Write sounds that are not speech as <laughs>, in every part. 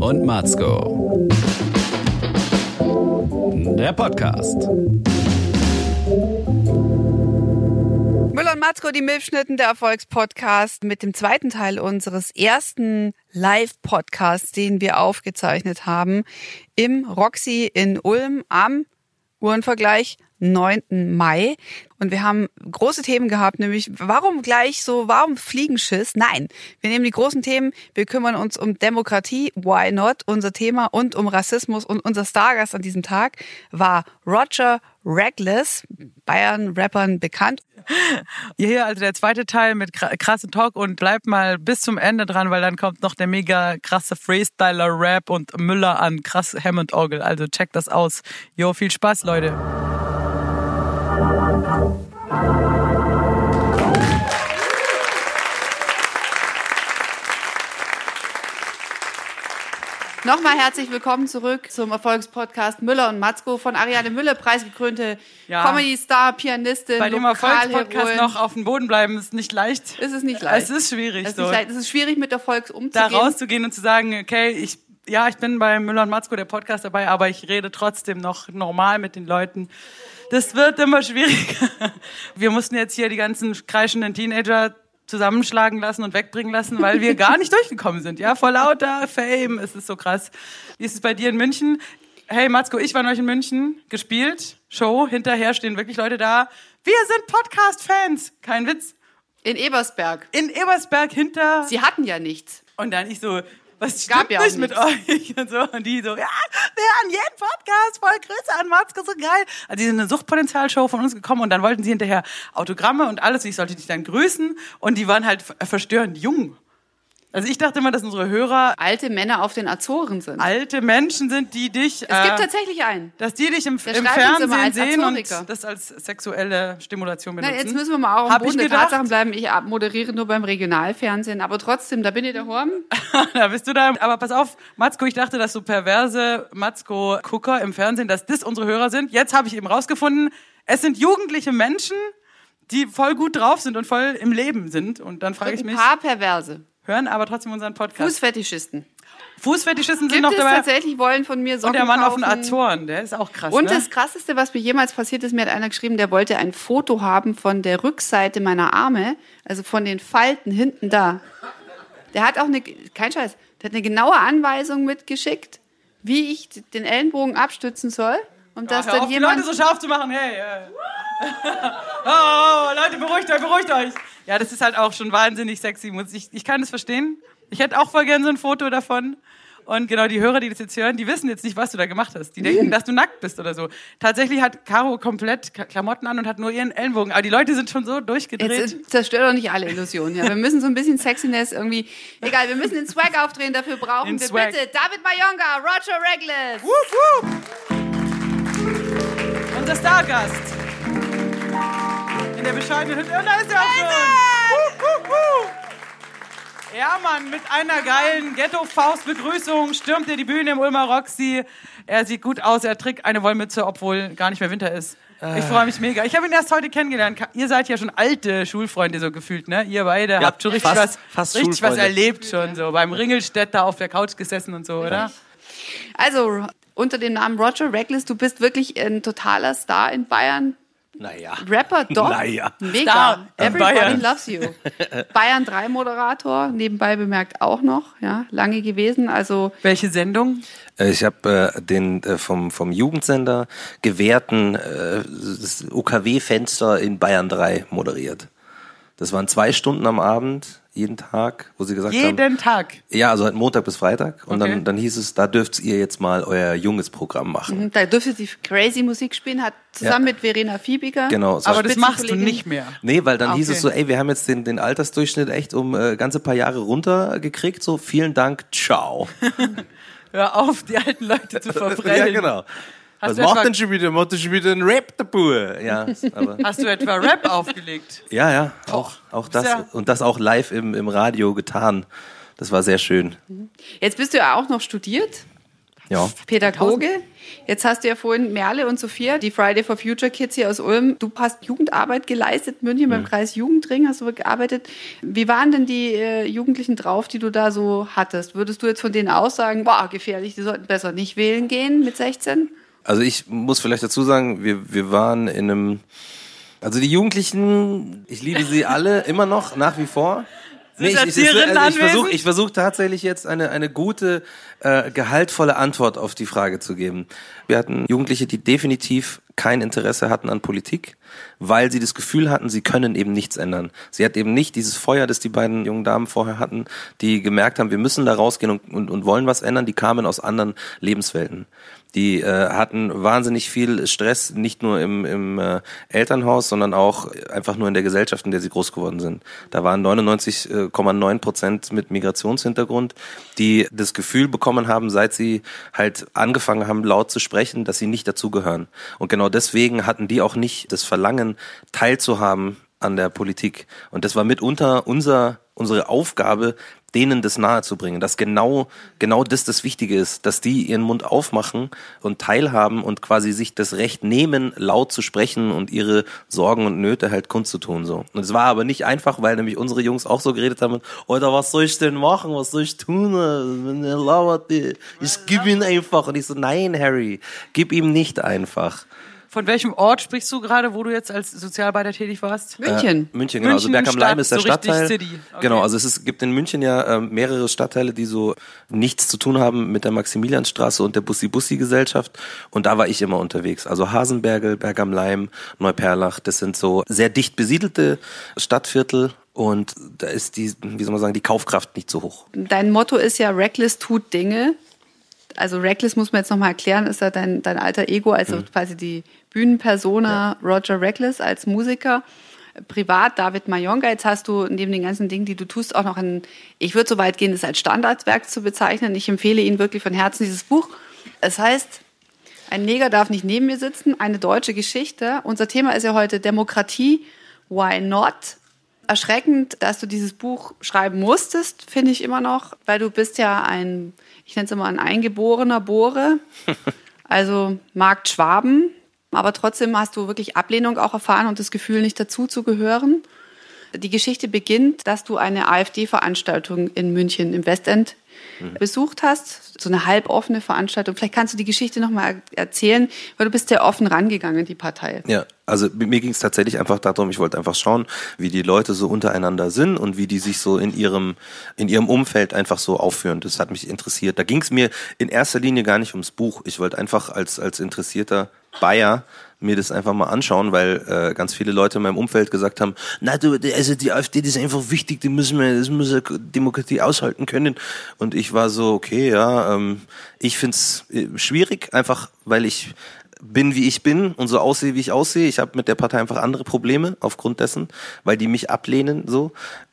und Matzko. Der Podcast. Müller und Matzko, die Milchschnitten, der Erfolgspodcast mit dem zweiten Teil unseres ersten Live-Podcasts, den wir aufgezeichnet haben im Roxy in Ulm am Uhrenvergleich 9. Mai. Und wir haben große Themen gehabt, nämlich warum gleich so, warum Fliegenschiss? Nein, wir nehmen die großen Themen, wir kümmern uns um Demokratie, why not, unser Thema und um Rassismus. Und unser Stargast an diesem Tag war Roger Reckless, Bayern-Rappern bekannt. <laughs> Hier also der zweite Teil mit krassen Talk und bleibt mal bis zum Ende dran, weil dann kommt noch der mega krasse Freestyler-Rap und Müller an krass Hammond-Orgel. Also checkt das aus. Jo, viel Spaß, Leute. Nochmal herzlich willkommen zurück zum Erfolgspodcast Müller und Matzko von Ariane Müller, preisgekrönte ja. Comedy-Star, Pianistin, Bei dem Erfolgspodcast noch auf dem Boden bleiben ist nicht leicht. Es ist nicht leicht. Es ist schwierig. Es ist, so. es ist schwierig, mit Erfolg umzugehen. Da rauszugehen und zu sagen, okay, ich ja, ich bin bei Müller und Matzko, der Podcast dabei, aber ich rede trotzdem noch normal mit den Leuten. Das wird immer schwieriger. <laughs> Wir mussten jetzt hier die ganzen kreischenden Teenager zusammenschlagen lassen und wegbringen lassen, weil wir gar nicht <laughs> durchgekommen sind. Ja, vor lauter Fame. Es ist so krass. Wie ist es bei dir in München? Hey, Matzko, ich war neulich in München, gespielt, Show, hinterher stehen wirklich Leute da. Wir sind Podcast-Fans. Kein Witz. In Ebersberg. In Ebersberg hinter. Sie hatten ja nichts. Und dann ich so, was stimmt Gab ja nicht mit euch? Und so. Und die so, ja, wir haben jeden Podcast, voll Grüße an Matzke, so geil. Also die sind eine Suchtpotenzialshow von uns gekommen und dann wollten sie hinterher Autogramme und alles. Ich sollte dich dann grüßen und die waren halt verstörend jung. Also ich dachte immer, dass unsere Hörer alte Männer auf den Azoren sind. Alte Menschen sind, die dich. Es gibt äh, tatsächlich einen. Dass die dich im, im Fernsehen sehen und das als sexuelle Stimulation benutzen. Na, jetzt müssen wir mal auch am Boden der Tatsachen bleiben. Ich moderiere nur beim Regionalfernsehen, aber trotzdem, da bin ich daheim. <laughs> da bist du da. Aber pass auf, Matzko, ich dachte, dass so perverse Matzko-Gucker im Fernsehen, dass das unsere Hörer sind. Jetzt habe ich eben rausgefunden, es sind jugendliche Menschen, die voll gut drauf sind und voll im Leben sind. Und dann frage ich mich. Ein paar Perverse hören aber trotzdem unseren Podcast. Fußfetischisten. Fußfetischisten sind Gibt noch dabei. tatsächlich wollen von mir Socken Und der Mann kaufen. auf den Azoren, der ist auch krass. Und ne? das krasseste, was mir jemals passiert ist, mir hat einer geschrieben, der wollte ein Foto haben von der Rückseite meiner Arme, also von den Falten hinten da. Der hat auch eine, kein Scheiß, der hat eine genaue Anweisung mitgeschickt, wie ich den Ellenbogen abstützen soll. Und ja, dass dann auf, jemand die Leute so scharf zu machen, hey. hey. <laughs> oh, oh, Leute, beruhigt euch, beruhigt euch. Ja, das ist halt auch schon wahnsinnig sexy. Ich, ich kann das verstehen. Ich hätte auch voll gern so ein Foto davon. Und genau die Hörer, die das jetzt hören, die wissen jetzt nicht, was du da gemacht hast. Die denken, dass du nackt bist oder so. Tatsächlich hat Caro komplett Klamotten an und hat nur ihren Ellenbogen. Aber die Leute sind schon so durchgedreht. Jetzt zerstört doch nicht alle Illusionen. Ja. Wir müssen so ein bisschen Sexiness irgendwie. Egal, wir müssen den Swag aufdrehen. Dafür brauchen den wir Swag. bitte David Mayonga, Roger Reglis. Wup, wup. Unser Stargast. Der bescheidenen Hütte. Und da ist er auch schon. Ja, Mann, mit einer geilen Ghetto-Faust-Begrüßung stürmt er die Bühne im Ulmer Roxy. Er sieht gut aus, er trägt eine Wollmütze, obwohl gar nicht mehr Winter ist. Ich freue mich mega. Ich habe ihn erst heute kennengelernt. Ihr seid ja schon alte Schulfreunde so gefühlt, ne? Ihr beide ja, habt schon richtig fast, was, fast richtig was erlebt schon so beim Ringelstädter auf der Couch gesessen und so, oder? Also unter dem Namen Roger Reckless, du bist wirklich ein totaler Star in Bayern. Naja. Rapper, <laughs> doch. Naja. Mega. Star Everybody Bayern. loves you. <laughs> Bayern 3 Moderator, nebenbei bemerkt auch noch, ja, lange gewesen. Also. Welche Sendung? Äh, ich habe äh, den äh, vom, vom Jugendsender gewährten äh, UKW-Fenster in Bayern 3 moderiert. Das waren zwei Stunden am Abend, jeden Tag, wo sie gesagt jeden haben. Jeden Tag? Ja, also halt Montag bis Freitag. Und okay. dann, dann hieß es, da dürft ihr jetzt mal euer junges Programm machen. Mhm, da dürft ihr crazy Musik spielen, hat zusammen ja. mit Verena Fiebiger. Genau. Aber das machst du nicht mehr. Nee, weil dann okay. hieß es so, ey, wir haben jetzt den, den Altersdurchschnitt echt um äh, ganze paar Jahre runtergekriegt. So, vielen Dank, ciao. <laughs> Hör auf, die alten Leute zu <laughs> verbrennen. ja, genau. Hast Was macht denn schon wieder? Macht denn schon wieder ein Rap dabei? Ja, <laughs> aber Hast du etwa Rap aufgelegt? Ja, ja, auch, auch das. Und das auch live im, im Radio getan. Das war sehr schön. Jetzt bist du ja auch noch studiert. Ja. Pädagoge. Jetzt hast du ja vorhin Merle und Sophia, die Friday for Future Kids hier aus Ulm. Du hast Jugendarbeit geleistet, München beim Kreis Jugendring hast du gearbeitet. Wie waren denn die äh, Jugendlichen drauf, die du da so hattest? Würdest du jetzt von denen auch sagen, boah, gefährlich, die sollten besser nicht wählen gehen mit 16? Also ich muss vielleicht dazu sagen, wir, wir waren in einem, also die Jugendlichen, ich liebe sie <laughs> alle immer noch, nach wie vor. Nee, ich, ich, ich, also ich versuche ich versuch tatsächlich jetzt eine, eine gute, äh, gehaltvolle Antwort auf die Frage zu geben. Wir hatten Jugendliche, die definitiv kein Interesse hatten an Politik, weil sie das Gefühl hatten, sie können eben nichts ändern. Sie hat eben nicht dieses Feuer, das die beiden jungen Damen vorher hatten, die gemerkt haben, wir müssen da rausgehen und, und, und wollen was ändern. Die kamen aus anderen Lebenswelten. Die äh, hatten wahnsinnig viel Stress, nicht nur im, im äh, Elternhaus, sondern auch einfach nur in der Gesellschaft, in der sie groß geworden sind. Da waren 99,9 Prozent mit Migrationshintergrund, die das Gefühl bekommen haben, seit sie halt angefangen haben, laut zu sprechen, dass sie nicht dazugehören. Und genau deswegen hatten die auch nicht das Verlangen, teilzuhaben an der Politik. Und das war mitunter unser, unsere Aufgabe, denen das nahezubringen, dass genau, genau das das Wichtige ist, dass die ihren Mund aufmachen und teilhaben und quasi sich das Recht nehmen, laut zu sprechen und ihre Sorgen und Nöte halt kundzutun, so. Und es war aber nicht einfach, weil nämlich unsere Jungs auch so geredet haben, oder was soll ich denn machen, was soll ich tun, ich gib ihn einfach. Und ich so, nein, Harry, gib ihm nicht einfach. Von welchem Ort sprichst du gerade, wo du jetzt als Sozialarbeiter tätig warst? München. Äh, München, genau. also Berg am Leim ist der so Stadtteil. City. Okay. Genau, also es ist, gibt in München ja äh, mehrere Stadtteile, die so nichts zu tun haben mit der Maximilianstraße und der Bussi-Bussi-Gesellschaft. Und da war ich immer unterwegs. Also Hasenbergel, Berg am Leim, Neuperlach, das sind so sehr dicht besiedelte Stadtviertel. Und da ist die, wie soll man sagen, die Kaufkraft nicht so hoch. Dein Motto ist ja, Reckless tut Dinge. Also Reckless muss man jetzt nochmal erklären, ist ja dein, dein alter Ego, also quasi die Bühnenpersona Roger Reckless als Musiker. Privat David Mayonga, jetzt hast du neben den ganzen Dingen, die du tust, auch noch ein, ich würde so weit gehen, das als Standardwerk zu bezeichnen. Ich empfehle Ihnen wirklich von Herzen dieses Buch. Es heißt, ein Neger darf nicht neben mir sitzen, eine deutsche Geschichte. Unser Thema ist ja heute Demokratie, why not? Erschreckend, dass du dieses Buch schreiben musstest, finde ich immer noch, weil du bist ja ein, ich nenne es immer ein eingeborener Bohre, <laughs> also Markt Schwaben, aber trotzdem hast du wirklich Ablehnung auch erfahren und das Gefühl, nicht dazu zu gehören. Die Geschichte beginnt, dass du eine AfD-Veranstaltung in München im Westend besucht hast, so eine halboffene Veranstaltung. Vielleicht kannst du die Geschichte nochmal erzählen, weil du bist sehr offen rangegangen, die Partei. Ja, also mir ging es tatsächlich einfach darum, ich wollte einfach schauen, wie die Leute so untereinander sind und wie die sich so in ihrem, in ihrem Umfeld einfach so aufführen. Das hat mich interessiert. Da ging es mir in erster Linie gar nicht ums Buch. Ich wollte einfach als, als interessierter Bayer mir das einfach mal anschauen, weil äh, ganz viele Leute in meinem Umfeld gesagt haben, na du, also die AfD, die ist einfach wichtig, die müssen wir, das muss Demokratie aushalten können. Und ich war so, okay, ja, ähm, ich find's äh, schwierig, einfach weil ich bin, wie ich bin und so aussehe, wie ich aussehe. Ich habe mit der Partei einfach andere Probleme aufgrund dessen, weil die mich ablehnen. So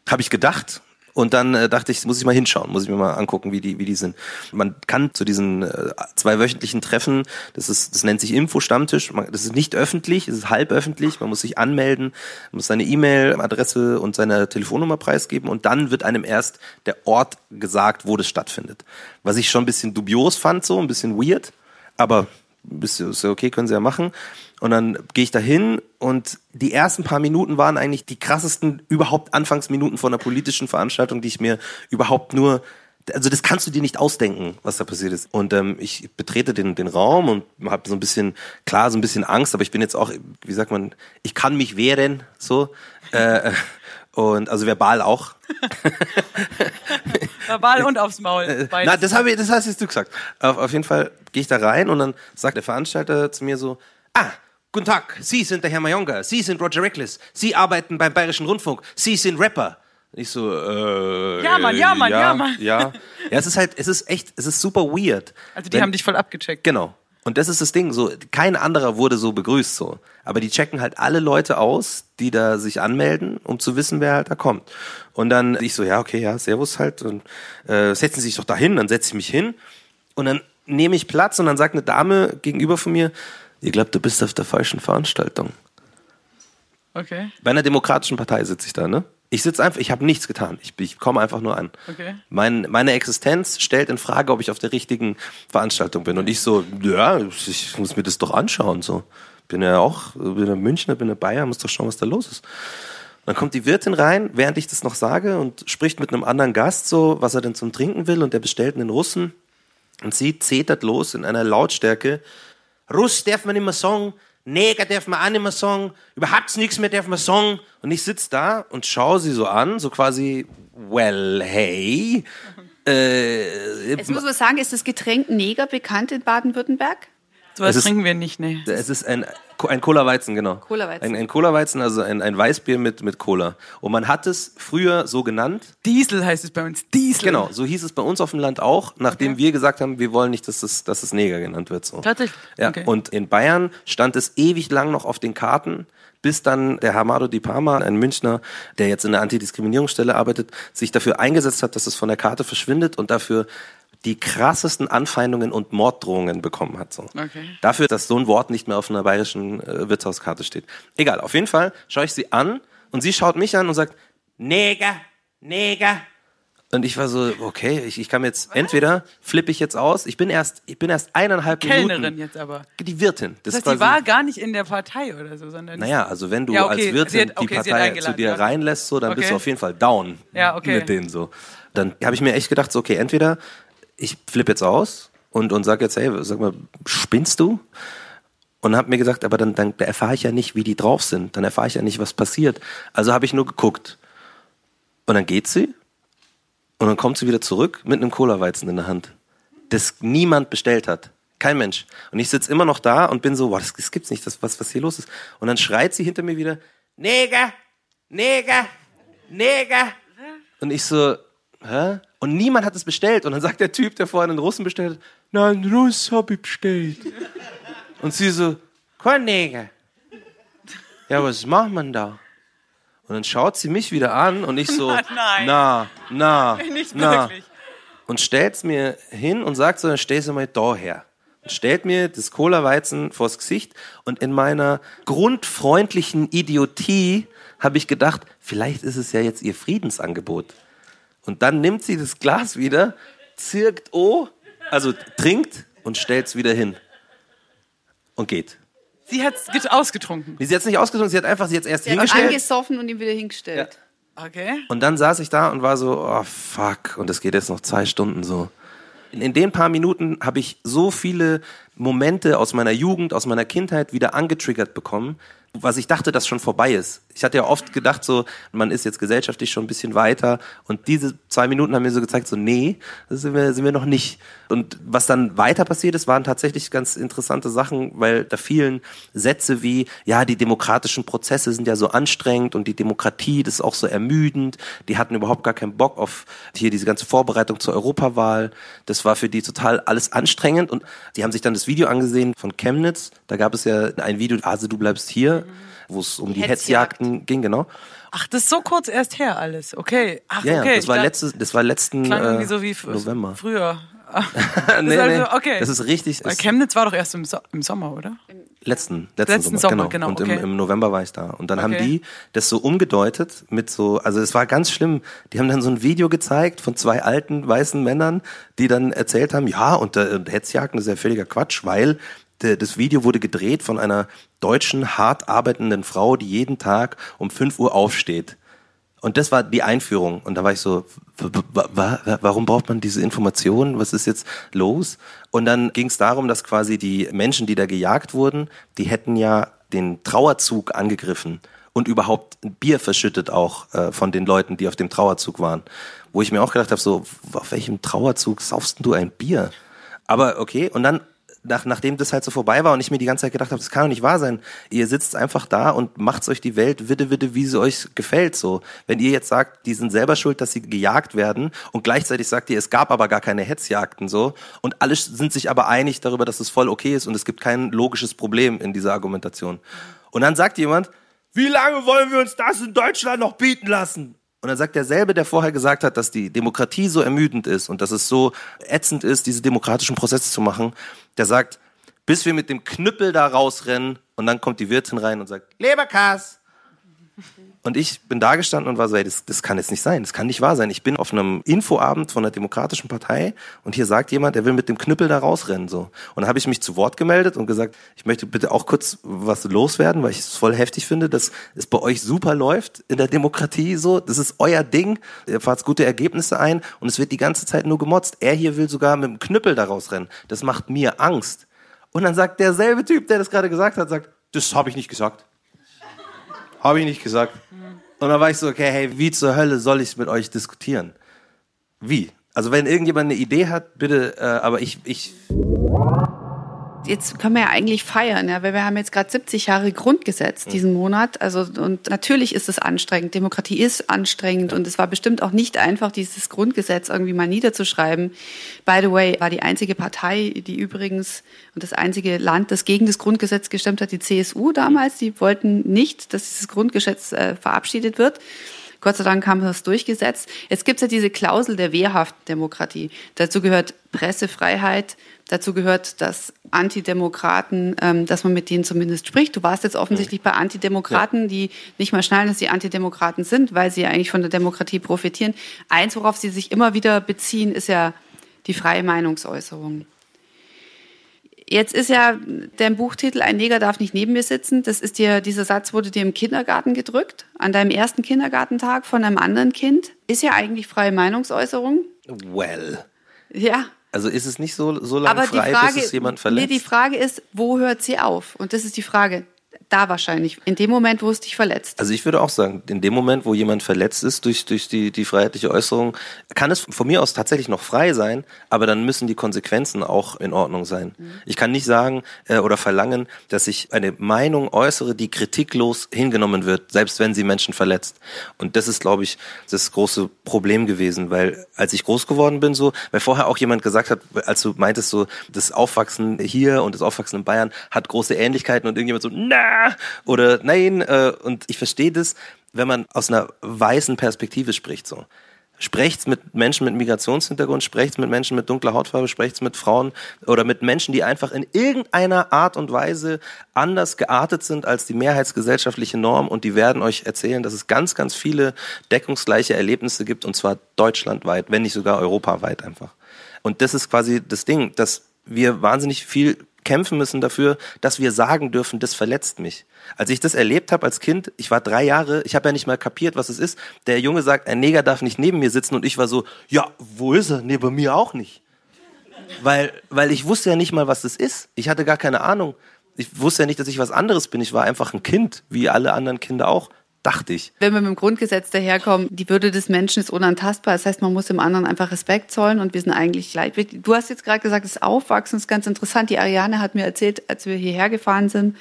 habe ich gedacht. Und dann äh, dachte ich, muss ich mal hinschauen, muss ich mir mal angucken, wie die, wie die sind. Man kann zu diesen äh, zwei wöchentlichen Treffen, das ist, das nennt sich Info-Stammtisch, man, das ist nicht öffentlich, es ist halb öffentlich, man muss sich anmelden, man muss seine E-Mail-Adresse und seine Telefonnummer preisgeben und dann wird einem erst der Ort gesagt, wo das stattfindet. Was ich schon ein bisschen dubios fand, so ein bisschen weird, aber ist ja okay, können sie ja machen. Und dann gehe ich da hin und die ersten paar Minuten waren eigentlich die krassesten überhaupt Anfangsminuten von einer politischen Veranstaltung, die ich mir überhaupt nur also das kannst du dir nicht ausdenken, was da passiert ist. Und ähm, ich betrete den, den Raum und habe so ein bisschen, klar, so ein bisschen Angst, aber ich bin jetzt auch, wie sagt man, ich kann mich wehren, so. Äh, und also verbal auch. <laughs> Verbal und aufs Maul. Äh, beides. Na, das, habe ich, das hast jetzt du gesagt. Auf, auf jeden Fall gehe ich da rein und dann sagt der Veranstalter zu mir so, ah, guten Tag, Sie sind der Herr Mayonga, Sie sind Roger Reckless, Sie arbeiten beim Bayerischen Rundfunk, Sie sind Rapper. Ich so, äh, Ja, Mann, ja, Mann, ja, Mann. Ja, ja, es ist halt, es ist echt, es ist super weird. also die Wenn- haben dich voll abgecheckt. Genau. Und das ist das Ding, so kein anderer wurde so begrüßt so, aber die checken halt alle Leute aus, die da sich anmelden, um zu wissen, wer halt da kommt. Und dann ich so, ja, okay, ja, Servus halt und äh, setzen Sie sich doch da hin, dann setze ich mich hin und dann nehme ich Platz und dann sagt eine Dame gegenüber von mir, ich glaube, du bist auf der falschen Veranstaltung. Okay. Bei einer demokratischen Partei sitze ich da, ne? Ich sitze einfach, ich habe nichts getan. Ich, ich komme einfach nur an. Okay. Mein, meine Existenz stellt in Frage, ob ich auf der richtigen Veranstaltung bin. Und ich so, ja, ich muss mir das doch anschauen. So. Bin ja auch, bin ja Münchner, bin ja Bayer, muss doch schauen, was da los ist. Dann kommt die Wirtin rein, während ich das noch sage, und spricht mit einem anderen Gast so, was er denn zum Trinken will, und der bestellt einen Russen. Und sie zetert los in einer Lautstärke. Russ darf man nicht mehr sagen, Neger darf man auch nicht mehr sagen, überhaupt nichts mehr darf man sagen. Und ich sitz da und schaue sie so an, so quasi, well, hey. Äh, Jetzt muss man sagen, ist das Getränk Neger bekannt in Baden-Württemberg? Sowas Es ist- trinken wir nicht, nee. es ist ein, ein Cola-Weizen, genau. Cola-Weizen. Ein, ein Cola-Weizen, also ein, ein Weißbier mit, mit Cola. Und man hat es früher so genannt, Diesel heißt es bei uns. Diesel. Genau, so hieß es bei uns auf dem Land auch, nachdem wir gesagt haben, wir wollen nicht, dass es, dass es Neger genannt wird. So. Tatsächlich? Ja, Okay. und in Bayern stand es ewig lang noch auf den Karten, bis dann der Hamado Di Parma, ein Münchner, der jetzt in der Antidiskriminierungsstelle arbeitet, sich dafür eingesetzt hat, dass es von der Karte verschwindet und dafür die krassesten Anfeindungen und Morddrohungen bekommen hat. So. Okay. Dafür, dass so ein Wort nicht mehr auf einer bayerischen äh, Wirtshauskarte steht. Egal, auf jeden Fall schaue ich sie an und sie schaut mich an und sagt, Neger, Neger. Und ich war so, okay, ich, ich kann jetzt, entweder flippe ich jetzt aus, ich bin erst, ich bin erst eineinhalb Kellnerin Minuten. jetzt aber. Die Wirtin. Das Das heißt, die war gar nicht in der Partei oder so, sondern. naja, also wenn du Ja, okay, als Wirtin hat- okay, die Partei zu dir ja. reinlässt, so, dann bist Okay. du auf jeden Fall down Ja, okay. mit denen so. Dann habe ich mir echt gedacht, so, okay, entweder ich flippe jetzt aus und, und sag jetzt, hey, sag mal, spinnst du? Und habe mir gesagt, aber dann, dann erfahre ich ja nicht, wie die drauf sind. Dann erfahre ich ja nicht, was passiert. Also habe ich nur geguckt. Und dann geht sie und dann kommt sie wieder zurück mit einem Cola-Weizen in der Hand, das niemand bestellt hat. Kein Mensch. Und ich sitze immer noch da und bin so, boah, das, das gibt's nicht, das, was, was hier los ist. Und dann schreit sie hinter mir wieder, Neger, Neger, Neger. Und ich so, hä? Und niemand hat es bestellt. Und dann sagt der Typ, der vorhin einen Russen bestellt hat, nein, einen Russ hab ich bestellt. Und sie so, Neger. Ja, was macht man da? Und dann schaut sie mich wieder an und ich so, <laughs> Nein. na, na, Nicht na. wirklich. Und stellt's mir hin und sagt so, dann stehst du mal da her. Und stellt mir das Cola-Weizen vors Gesicht und in meiner grundfreundlichen Idiotie habe ich gedacht, vielleicht ist es ja jetzt ihr Friedensangebot. Und dann nimmt sie das Glas wieder, zirkt oh, also trinkt und stellt's wieder hin. Und geht. Sie hat es ausgetrunken. Sie hat es nicht ausgesucht, sie hat einfach sie jetzt erst hat hingestellt. angesoffen und ihn wieder hingestellt. Okay. Und dann saß ich da und war so, oh fuck, und das geht jetzt noch zwei Stunden so. In, in den paar Minuten habe ich so viele Momente aus meiner Jugend, aus meiner Kindheit wieder angetriggert bekommen, was ich dachte, das schon vorbei ist. Ich hatte ja oft gedacht, so, man ist jetzt gesellschaftlich schon ein bisschen weiter und diese zwei Minuten haben mir so gezeigt, so, nee, das sind wir, sind wir noch nicht. Und was dann weiter passiert ist, waren tatsächlich ganz interessante Sachen, weil da fielen Sätze wie, ja, die demokratischen Prozesse sind ja so anstrengend und die Demokratie, das ist auch so ermüdend. Die hatten überhaupt gar keinen Bock auf hier diese ganze Vorbereitung zur Europawahl. Das war für die total alles anstrengend und die haben sich dann das Video angesehen von Chemnitz. Da gab es ja ein Video, also du bleibst hier, wo es um die Hetzjagd. Hetzjagden ging, genau. Ach, das ist so kurz erst her alles. Okay. Ach, Ja, okay. das war letztes, das war letzten klang äh, so wie November. früher. <laughs> nee, also- nee, okay. Das ist richtig. Ist Chemnitz war doch erst im, so im Sommer, oder? letzten, letzten, Letzten Sommer, Sommer, genau. genau, Und okay. im, im November war ich da. Und dann haben Okay. die das so umgedeutet mit so, also es war ganz schlimm. Die haben dann so ein Video gezeigt von zwei alten weißen Männern, die dann erzählt haben, ja, und, äh, Hetzjagden ist ja völliger Quatsch, weil der, das Video wurde gedreht von einer deutschen, hart arbeitenden Frau, die jeden Tag um 5 Uhr aufsteht. Und das war die Einführung. Und da war ich so, warum braucht man diese Informationen? Was ist jetzt los? Und dann ging es darum, dass quasi die Menschen, die da gejagt wurden, die hätten ja den Trauerzug angegriffen und überhaupt Bier verschüttet auch äh, von den Leuten, die auf dem Trauerzug waren. Wo ich mir auch gedacht habe, so, auf welchem Trauerzug saufst du ein Bier? Aber okay, und dann nach, nachdem das halt so vorbei war und ich mir die ganze Zeit gedacht habe, das kann doch nicht wahr sein. Ihr sitzt einfach da und macht euch die Welt witte, witte, wie sie euch gefällt. So, wenn ihr jetzt sagt, die sind selber schuld, dass sie gejagt werden und gleichzeitig sagt ihr, es gab aber gar keine Hetzjagden so und alle sind sich aber einig darüber, dass es voll okay ist und es gibt kein logisches Problem in dieser Argumentation. Und dann sagt jemand, wie lange wollen wir uns das in Deutschland noch bieten lassen? Und dann sagt derselbe, der vorher gesagt hat, dass die Demokratie so ermüdend ist und dass es so ätzend ist, diese demokratischen Prozesse zu machen, der sagt, bis wir mit dem Knüppel da rausrennen und dann kommt die Wirtin rein und sagt, Leberkas, Und ich bin da gestanden und war so, ey, das, das kann jetzt nicht sein, das kann nicht wahr sein. Ich bin auf einem Infoabend von der Demokratischen Partei und hier sagt jemand, er will mit dem Knüppel da rausrennen. so. Und dann habe ich mich zu Wort gemeldet und gesagt, ich möchte bitte auch kurz was loswerden, weil ich es voll heftig finde, dass es bei euch super läuft in der Demokratie so. Das ist euer Ding, ihr fahrt gute Ergebnisse ein und es wird die ganze Zeit nur gemotzt. Er hier will sogar mit dem Knüppel da rausrennen. Das macht mir Angst. Und dann sagt derselbe Typ, der das gerade gesagt hat, sagt, das habe ich nicht gesagt. Habe ich nicht gesagt. Und dann war ich so, okay, hey, wie zur Hölle soll ich mit euch diskutieren? Wie? Also wenn irgendjemand eine Idee hat, bitte, äh, aber ich, ich jetzt können wir ja eigentlich feiern, ja, weil wir haben jetzt gerade 70 Jahre Grundgesetz diesen Monat. Also und natürlich ist es anstrengend. Demokratie ist anstrengend und es war bestimmt auch nicht einfach, dieses Grundgesetz irgendwie mal niederzuschreiben. By the way, war die einzige Partei, die übrigens und das einzige Land, das gegen das Grundgesetz gestimmt hat, die CSU damals. Die wollten nicht, dass dieses Grundgesetz äh, verabschiedet wird. Gott sei Dank haben wir das durchgesetzt. Jetzt gibt es ja diese Klausel der wehrhaften Demokratie. Dazu gehört Pressefreiheit, dazu gehört, dass Antidemokraten, ähm, dass man mit denen zumindest spricht. Du warst jetzt offensichtlich bei Antidemokraten, ja. die nicht mal schnallen, dass sie Antidemokraten sind, weil sie eigentlich von der Demokratie profitieren. Eins, worauf sie sich immer wieder beziehen, ist ja die freie Meinungsäußerung. Jetzt ist ja der Buchtitel Ein Neger darf nicht neben mir sitzen. Das ist dir, dieser Satz wurde dir im Kindergarten gedrückt, an deinem ersten Kindergartentag von einem anderen Kind. Ist ja eigentlich freie Meinungsäußerung. Well. Ja. Also ist es nicht so, so lange frei, Frage, bis es jemand verletzt? Nee, die Frage ist, wo hört sie auf? Und das ist die Frage da wahrscheinlich, in dem Moment, wo es dich verletzt. Also ich würde auch sagen, in dem Moment, wo jemand verletzt ist durch, durch die, die freiheitliche Äußerung, kann es von mir aus tatsächlich noch frei sein, aber dann müssen die Konsequenzen auch in Ordnung sein. Mhm. Ich kann nicht sagen äh, oder verlangen, dass ich eine Meinung äußere, die kritiklos hingenommen wird, selbst wenn sie Menschen verletzt. Und das ist, glaube ich, das große Problem gewesen, weil als ich groß geworden bin, so, weil vorher auch jemand gesagt hat, als du meintest, so, das Aufwachsen hier und das Aufwachsen in Bayern hat große Ähnlichkeiten und irgendjemand so, na, oder nein. Äh, und ich verstehe das, wenn man aus einer weißen Perspektive spricht. So. Sprecht's mit Menschen mit Migrationshintergrund, sprecht's mit Menschen mit dunkler Hautfarbe, sprecht's mit Frauen oder mit Menschen, die einfach in irgendeiner Art und Weise anders geartet sind als die mehrheitsgesellschaftliche Norm und die werden euch erzählen, dass es ganz, ganz viele deckungsgleiche Erlebnisse gibt und zwar deutschlandweit, wenn nicht sogar europaweit einfach. Und das ist quasi das Ding, dass wir wahnsinnig viel kämpfen müssen dafür, dass wir sagen dürfen, das verletzt mich. Als ich das erlebt habe als Kind, ich war drei Jahre, ich habe ja nicht mal kapiert, was es ist. Der Junge sagt, ein Neger darf nicht neben mir sitzen und ich war so, ja, wo ist er? Neben mir auch nicht. Weil, weil ich wusste ja nicht mal, was das ist. Ich hatte gar keine Ahnung. Ich wusste ja nicht, dass ich was anderes bin. Ich war einfach ein Kind, wie alle anderen Kinder auch dachte ich. Wenn wir mit dem Grundgesetz daherkommen, die Würde des Menschen ist unantastbar. Das heißt, man muss dem anderen einfach Respekt zollen und wir sind eigentlich gleich. Du hast jetzt gerade gesagt, das Aufwachsen ist ganz interessant. Die Ariane hat mir erzählt, als wir hierher gefahren sind,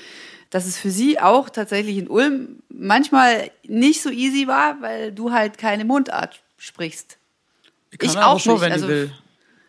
dass es für sie auch tatsächlich in Ulm manchmal nicht so easy war, weil du halt keine Mundart sprichst. Ich, ich auch, auch nicht. Wenn also, will.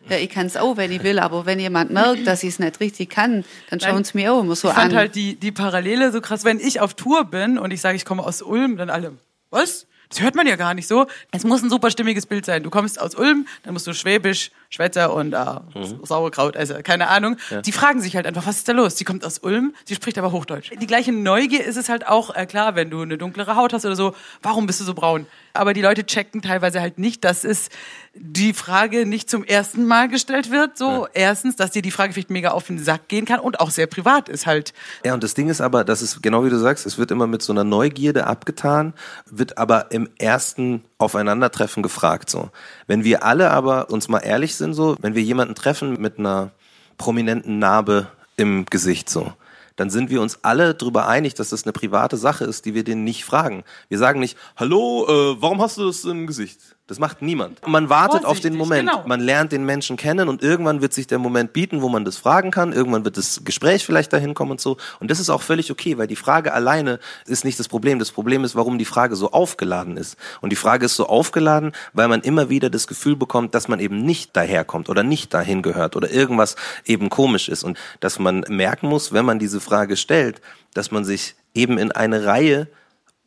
Ja, ich kann es auch, wenn ich will, aber wenn jemand merkt, dass ich es nicht richtig kann, dann schauen es mir auch immer so an. Ich fand an. halt die, die Parallele so krass. Wenn ich auf Tour bin und ich sage, ich komme aus Ulm, dann alle, was? Das hört man ja gar nicht so. Es muss ein super stimmiges Bild sein. Du kommst aus Ulm, dann musst du Schwäbisch, Schwätzer und äh, mhm. Sauerkraut, also keine Ahnung. Ja. Die fragen sich halt einfach, was ist da los? Die kommt aus Ulm, sie spricht aber Hochdeutsch. Die gleiche Neugier ist es halt auch, äh, klar, wenn du eine dunklere Haut hast oder so, warum bist du so braun? Aber die Leute checken teilweise halt nicht, dass es die Frage nicht zum ersten Mal gestellt wird. So, ja. erstens, dass dir die Frage vielleicht mega auf den Sack gehen kann und auch sehr privat ist halt. Ja, und das Ding ist aber, das ist genau wie du sagst, es wird immer mit so einer Neugierde abgetan, wird aber im ersten Aufeinandertreffen gefragt, so. Wenn wir alle aber uns mal ehrlich sind, so, wenn wir jemanden treffen mit einer prominenten Narbe im Gesicht, so, dann sind wir uns alle darüber einig, dass das eine private Sache ist, die wir den nicht fragen. Wir sagen nicht, hallo, äh, warum hast du das im Gesicht? Das macht niemand. Man wartet auf den Moment. Genau. Man lernt den Menschen kennen und irgendwann wird sich der Moment bieten, wo man das fragen kann. Irgendwann wird das Gespräch vielleicht dahin kommen und so. Und das ist auch völlig okay, weil die Frage alleine ist nicht das Problem. Das Problem ist, warum die Frage so aufgeladen ist. Und die Frage ist so aufgeladen, weil man immer wieder das Gefühl bekommt, dass man eben nicht daherkommt oder nicht dahin gehört oder irgendwas eben komisch ist. Und dass man merken muss, wenn man diese Frage stellt, dass man sich eben in eine Reihe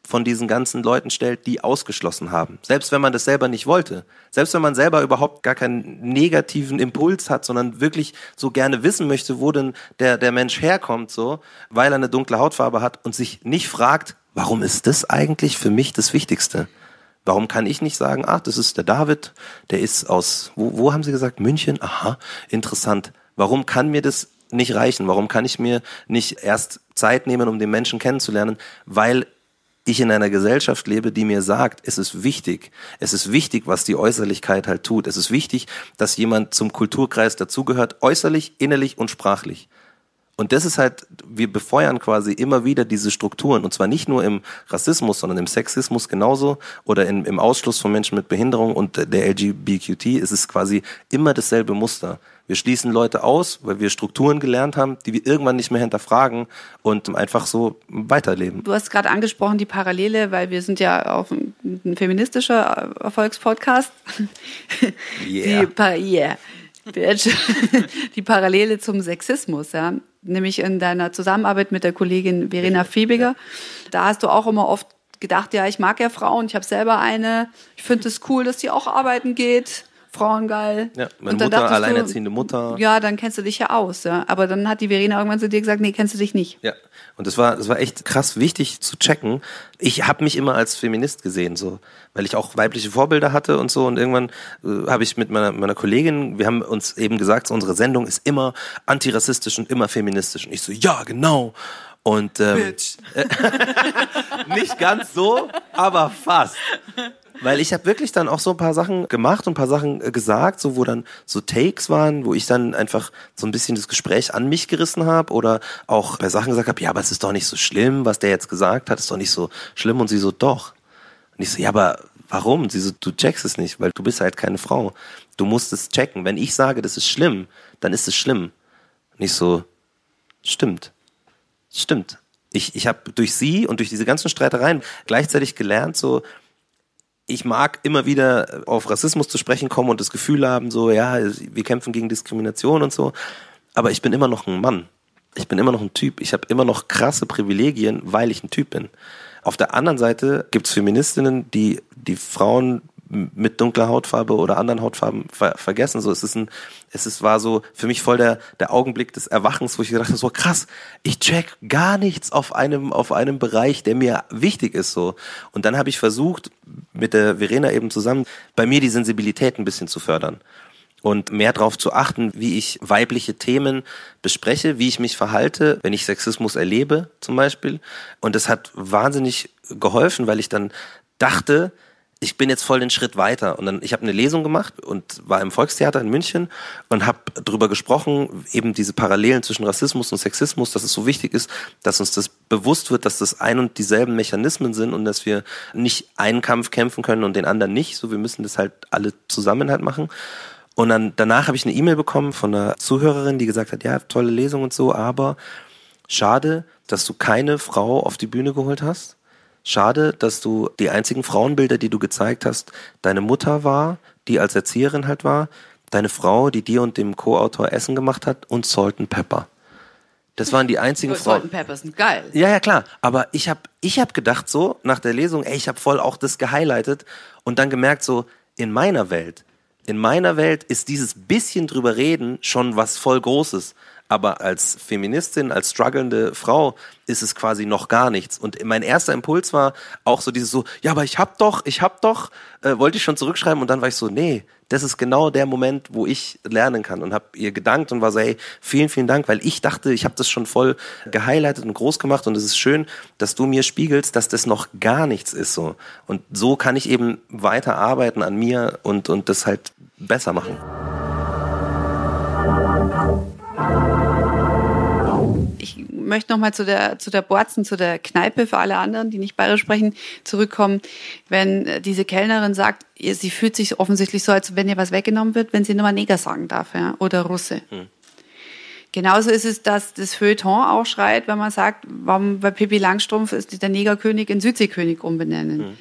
von diesen ganzen Leuten stellt, die ausgeschlossen haben. Selbst wenn man das selber nicht wollte. Selbst wenn man selber überhaupt gar keinen negativen Impuls hat, sondern wirklich so gerne wissen möchte, wo denn der, der Mensch herkommt, so, weil er eine dunkle Hautfarbe hat und sich nicht fragt, warum ist das eigentlich für mich das Wichtigste? Warum kann ich nicht sagen, ach, das ist der David, der ist aus, wo, wo haben Sie gesagt, München? Aha, interessant. Warum kann mir das nicht reichen? Warum kann ich mir nicht erst Zeit nehmen, um den Menschen kennenzulernen? Weil ich in einer Gesellschaft lebe, die mir sagt, es ist wichtig, es ist wichtig, was die Äußerlichkeit halt tut. Es ist wichtig, dass jemand zum Kulturkreis dazugehört, äußerlich, innerlich und sprachlich. Und das ist halt, wir befeuern quasi immer wieder diese Strukturen. Und zwar nicht nur im Rassismus, sondern im Sexismus genauso oder in, im Ausschluss von Menschen mit Behinderung und der LGBTQT. Es ist quasi immer dasselbe Muster. Wir schließen Leute aus, weil wir Strukturen gelernt haben, die wir irgendwann nicht mehr hinterfragen und einfach so weiterleben. Du hast gerade angesprochen die Parallele, weil wir sind ja auch ein, ein feministischer Erfolgspodcast. <laughs> Yeah. Die, pa yeah. <laughs> die Parallele zum Sexismus, ja. Nämlich in deiner Zusammenarbeit mit der Kollegin Verena Febiger. Da hast du auch immer oft gedacht, ja, ich mag ja Frauen, ich habe selber eine. Ich finde es cool, dass die auch arbeiten geht. Frauen geil. Ja, meine Mutter, du, alleinerziehende Mutter. Ja, dann kennst du dich ja aus, ja. Aber dann hat die Verena irgendwann zu dir gesagt, nee, kennst du dich nicht. Ja, und das war, das war echt krass wichtig zu checken. Ich habe mich immer als Feminist gesehen, so, weil ich auch weibliche Vorbilder hatte und so. Und irgendwann äh, habe ich mit meiner, meiner Kollegin, wir haben uns eben gesagt, unsere Sendung ist immer antirassistisch und immer feministisch. Und ich so, ja, genau. Und ähm, <laughs> nicht ganz so, aber fast. Weil ich habe wirklich dann auch so ein paar Sachen gemacht und ein paar Sachen äh, gesagt, so wo dann so Takes waren, wo ich dann einfach so ein bisschen das Gespräch an mich gerissen habe oder auch bei Sachen gesagt habe, ja, aber es ist doch nicht so schlimm, was der jetzt gesagt hat, ist doch nicht so schlimm und sie so doch. Und ich so, ja, aber warum? Sie so, du checkst es nicht, weil du bist halt keine Frau. Du musst es checken. Wenn ich sage, das ist schlimm, dann ist es schlimm. Und ich so, stimmt. Stimmt. Ich, ich habe durch sie und durch diese ganzen Streitereien gleichzeitig gelernt, so, ich mag immer wieder auf Rassismus zu sprechen kommen und das Gefühl haben, so, ja, wir kämpfen gegen Diskrimination und so, aber ich bin immer noch ein Mann. Ich bin immer noch ein Typ. Ich habe immer noch krasse Privilegien, weil ich ein Typ bin. Auf der anderen Seite gibt's Feministinnen, die die Frauen mit dunkler Hautfarbe oder anderen Hautfarben ver vergessen. So, es ist ein, es ist, war so für mich voll der, der Augenblick des Erwachens, wo ich gedacht habe, so krass, ich check gar nichts auf einem, auf einem Bereich, der mir wichtig ist, so. Und dann habe ich versucht, mit der Verena eben zusammen, bei mir die Sensibilität ein bisschen zu fördern. Und mehr darauf zu achten, wie ich weibliche Themen bespreche, wie ich mich verhalte, wenn ich Sexismus erlebe, zum Beispiel. Und das hat wahnsinnig geholfen, weil ich dann dachte, ich bin jetzt voll den Schritt weiter. Und dann, ich habe eine Lesung gemacht und war im Volkstheater in München und habe darüber gesprochen, eben diese Parallelen zwischen Rassismus und Sexismus, dass es so wichtig ist, dass uns das bewusst wird, dass das ein und dieselben Mechanismen sind und dass wir nicht einen Kampf kämpfen können und den anderen nicht. So, wir müssen das halt alle zusammen halt machen. Und dann danach habe ich eine E-Mail bekommen von einer Zuhörerin, die gesagt hat, ja, tolle Lesung und so, aber schade, dass du keine Frau auf die Bühne geholt hast Schade, dass du die einzigen Frauenbilder, die du gezeigt hast, deine Mutter war, die als Erzieherin halt war, deine Frau, die dir und dem Co-Autor Essen gemacht hat und Salt and Pepper. Das waren die einzigen Salt Frauen. and Pepper sind geil. Ja, ja, klar. Aber ich habe ich hab gedacht so, nach der Lesung, ey, ich habe voll auch das gehighlightet und dann gemerkt so, in meiner Welt, in meiner Welt ist dieses bisschen drüber reden schon was voll Großes. Aber als Feministin, als strugglende Frau ist es quasi noch gar nichts. Und mein erster Impuls war auch so dieses so, ja, aber ich hab doch, ich hab doch, äh, wollte ich schon zurückschreiben und dann war ich so, nee, das ist genau der Moment, wo ich lernen kann und habe ihr gedankt und war so, hey, vielen, vielen Dank, weil ich dachte, ich habe das schon voll gehighlightet und groß gemacht und es ist schön, dass du mir spiegelst, dass das noch gar nichts ist so. Und so kann ich eben weiter arbeiten an mir und, und das halt besser machen. Möchte nochmal zu der, zu der Borzen, zu der Kneipe für alle anderen, die nicht bayerisch sprechen, zurückkommen. Wenn äh, diese Kellnerin sagt, sie fühlt sich offensichtlich so, als wenn ihr was weggenommen wird, wenn sie nur mal Neger sagen darf, ja, oder Russe. Genauso ist es, dass das Feuilleton auch schreit, wenn man sagt, warum bei Pippi Langstrumpf ist der Negerkönig in Südseekönig umbenennen.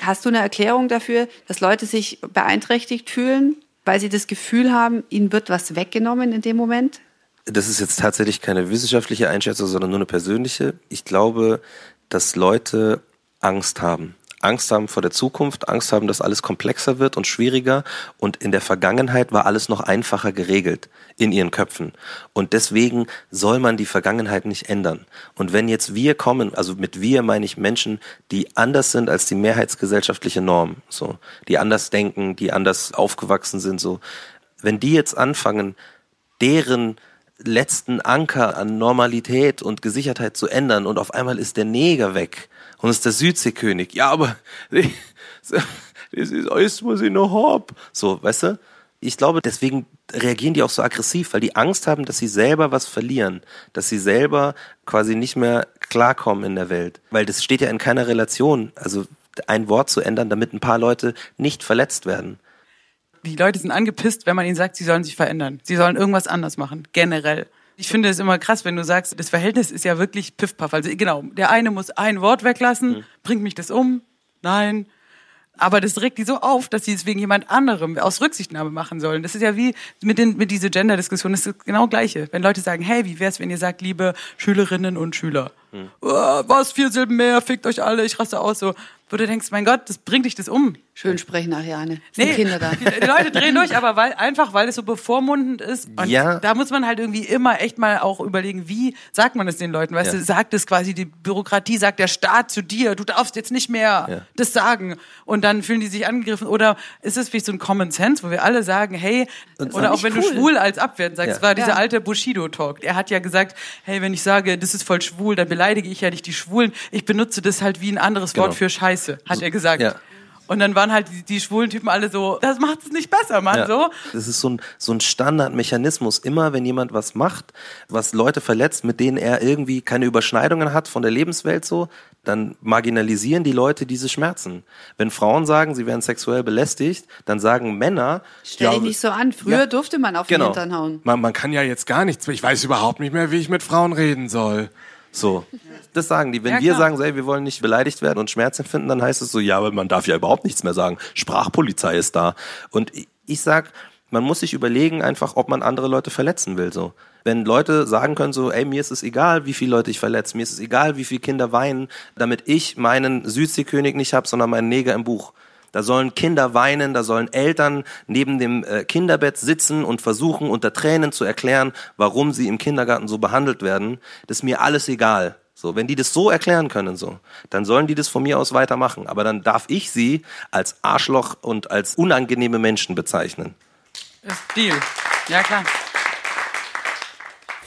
Hast du eine Erklärung dafür, dass Leute sich beeinträchtigt fühlen, weil sie das Gefühl haben, ihnen wird was weggenommen in dem Moment? Das ist jetzt tatsächlich keine wissenschaftliche Einschätzung, sondern nur eine persönliche. Ich glaube, dass Leute Angst haben. Angst haben vor der Zukunft, Angst haben, dass alles komplexer wird und schwieriger. Und in der Vergangenheit war alles noch einfacher geregelt in ihren Köpfen. Und deswegen soll man die Vergangenheit nicht ändern. Und wenn jetzt wir kommen, also mit wir meine ich Menschen, die anders sind als die mehrheitsgesellschaftliche Norm, so, die anders denken, die anders aufgewachsen sind, so. Wenn die jetzt anfangen, deren letzten Anker an Normalität und Gesichertheit zu ändern und auf einmal ist der Neger weg und ist der Südseekönig. Ja, aber das ist alles, was ich noch hab. So, weißt du? Ich glaube, deswegen reagieren die auch so aggressiv, weil die Angst haben, dass sie selber was verlieren, dass sie selber quasi nicht mehr klarkommen in der Welt. Weil das steht ja in keiner Relation. Also ein Wort zu ändern, damit ein paar Leute nicht verletzt werden die Leute sind angepisst, wenn man ihnen sagt, sie sollen sich verändern. Sie sollen irgendwas anders machen, generell. Ich finde es immer krass, wenn du sagst, das Verhältnis ist ja wirklich piffpaff. Also genau, der eine muss ein Wort weglassen, mhm. bringt mich das um? Nein. Aber das regt die so auf, dass sie es wegen jemand anderem aus Rücksichtnahme machen sollen. Das ist ja wie mit, den, mit dieser Gender-Diskussion, das ist genau gleiche. Wenn Leute sagen, hey, wie wär's, wenn ihr sagt, liebe Schülerinnen und Schüler, hm. oh, was, vier Silben mehr, fickt euch alle, ich raste aus, so wo du denkst, mein Gott, das bringt dich das um. Schön sprechen, Ariane. Sind nee, Kinder da. <laughs> Die Leute drehen durch, aber weil, einfach, weil es so bevormundend ist. Und ja. da muss man halt irgendwie immer echt mal auch überlegen, wie sagt man es den Leuten? Weißt ja. du, sagt es quasi die Bürokratie, sagt der Staat zu dir, du darfst jetzt nicht mehr ja. das sagen. Und dann fühlen die sich angegriffen. Oder ist es wie so ein Common Sense, wo wir alle sagen, hey, und oder auch wenn cool. du schwul als abwertend sagst, ja. war dieser alte Bushido-Talk. Er hat ja gesagt, hey, wenn ich sage, das ist voll schwul, dann beleidige ich ja nicht die Schwulen. Ich benutze das halt wie ein anderes genau. Wort für Scheiße. Scheiße, hat er gesagt. Ja. Und dann waren halt die, die, schwulen Typen alle so, das macht es nicht besser, Mann, ja. so. Das ist so ein, so ein Standardmechanismus. Immer wenn jemand was macht, was Leute verletzt, mit denen er irgendwie keine Überschneidungen hat von der Lebenswelt so, dann marginalisieren die Leute diese Schmerzen. Wenn Frauen sagen, sie werden sexuell belästigt, dann sagen Männer. Stell ja, dich nicht so an. Früher ja, durfte man auf genau. den Hintern hauen. Man, man kann ja jetzt gar nichts. Ich weiß überhaupt nicht mehr, wie ich mit Frauen reden soll. So. Das sagen die. Wenn ja, wir sagen, ey, wir wollen nicht beleidigt werden und Schmerz empfinden, dann heißt es so, ja, aber man darf ja überhaupt nichts mehr sagen. Sprachpolizei ist da. Und ich sag, man muss sich überlegen einfach, ob man andere Leute verletzen will, so. Wenn Leute sagen können so, ey, mir ist es egal, wie viele Leute ich verletze, mir ist es egal, wie viele Kinder weinen, damit ich meinen Südseekönig nicht hab, sondern meinen Neger im Buch. Da sollen Kinder weinen, da sollen Eltern neben dem äh, Kinderbett sitzen und versuchen unter Tränen zu erklären, warum sie im Kindergarten so behandelt werden. Das ist mir alles egal. So, wenn die das so erklären können, so, dann sollen die das von mir aus weitermachen. Aber dann darf ich sie als Arschloch und als unangenehme Menschen bezeichnen. Ist Deal. Ja, klar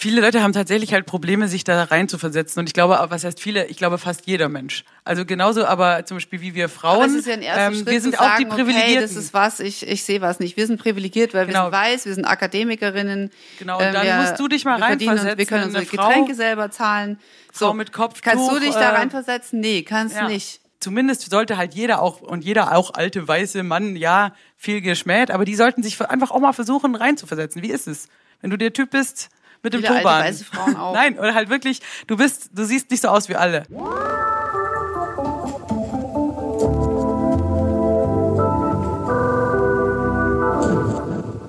viele Leute haben tatsächlich halt Probleme, sich da rein zu versetzen. Und ich glaube, was heißt viele? Ich glaube fast jeder Mensch. Also genauso, aber zum Beispiel wie wir Frauen. Es ist ja ein ähm, Schritt wir sind auch sagen, die Privilegierten. Okay, das ist was, ich, ich sehe was nicht. Wir sind privilegiert, weil genau. wir sind weiß, wir sind Akademikerinnen. Genau, und dann wir, musst du dich mal reinversetzen. Wir können unsere Getränke selber zahlen. So, Frau mit Kopftuch. Kannst du dich da äh, reinversetzen? Nee, kannst ja. nicht zumindest sollte halt jeder auch und jeder auch alte weiße Mann ja viel geschmäht, aber die sollten sich einfach auch mal versuchen reinzuversetzen. Wie ist es, wenn du der Typ bist, mit dem Viele Turban. Alte, weiße Frauen <laughs> auch. Nein, oder halt wirklich, du bist, du siehst nicht so aus wie alle.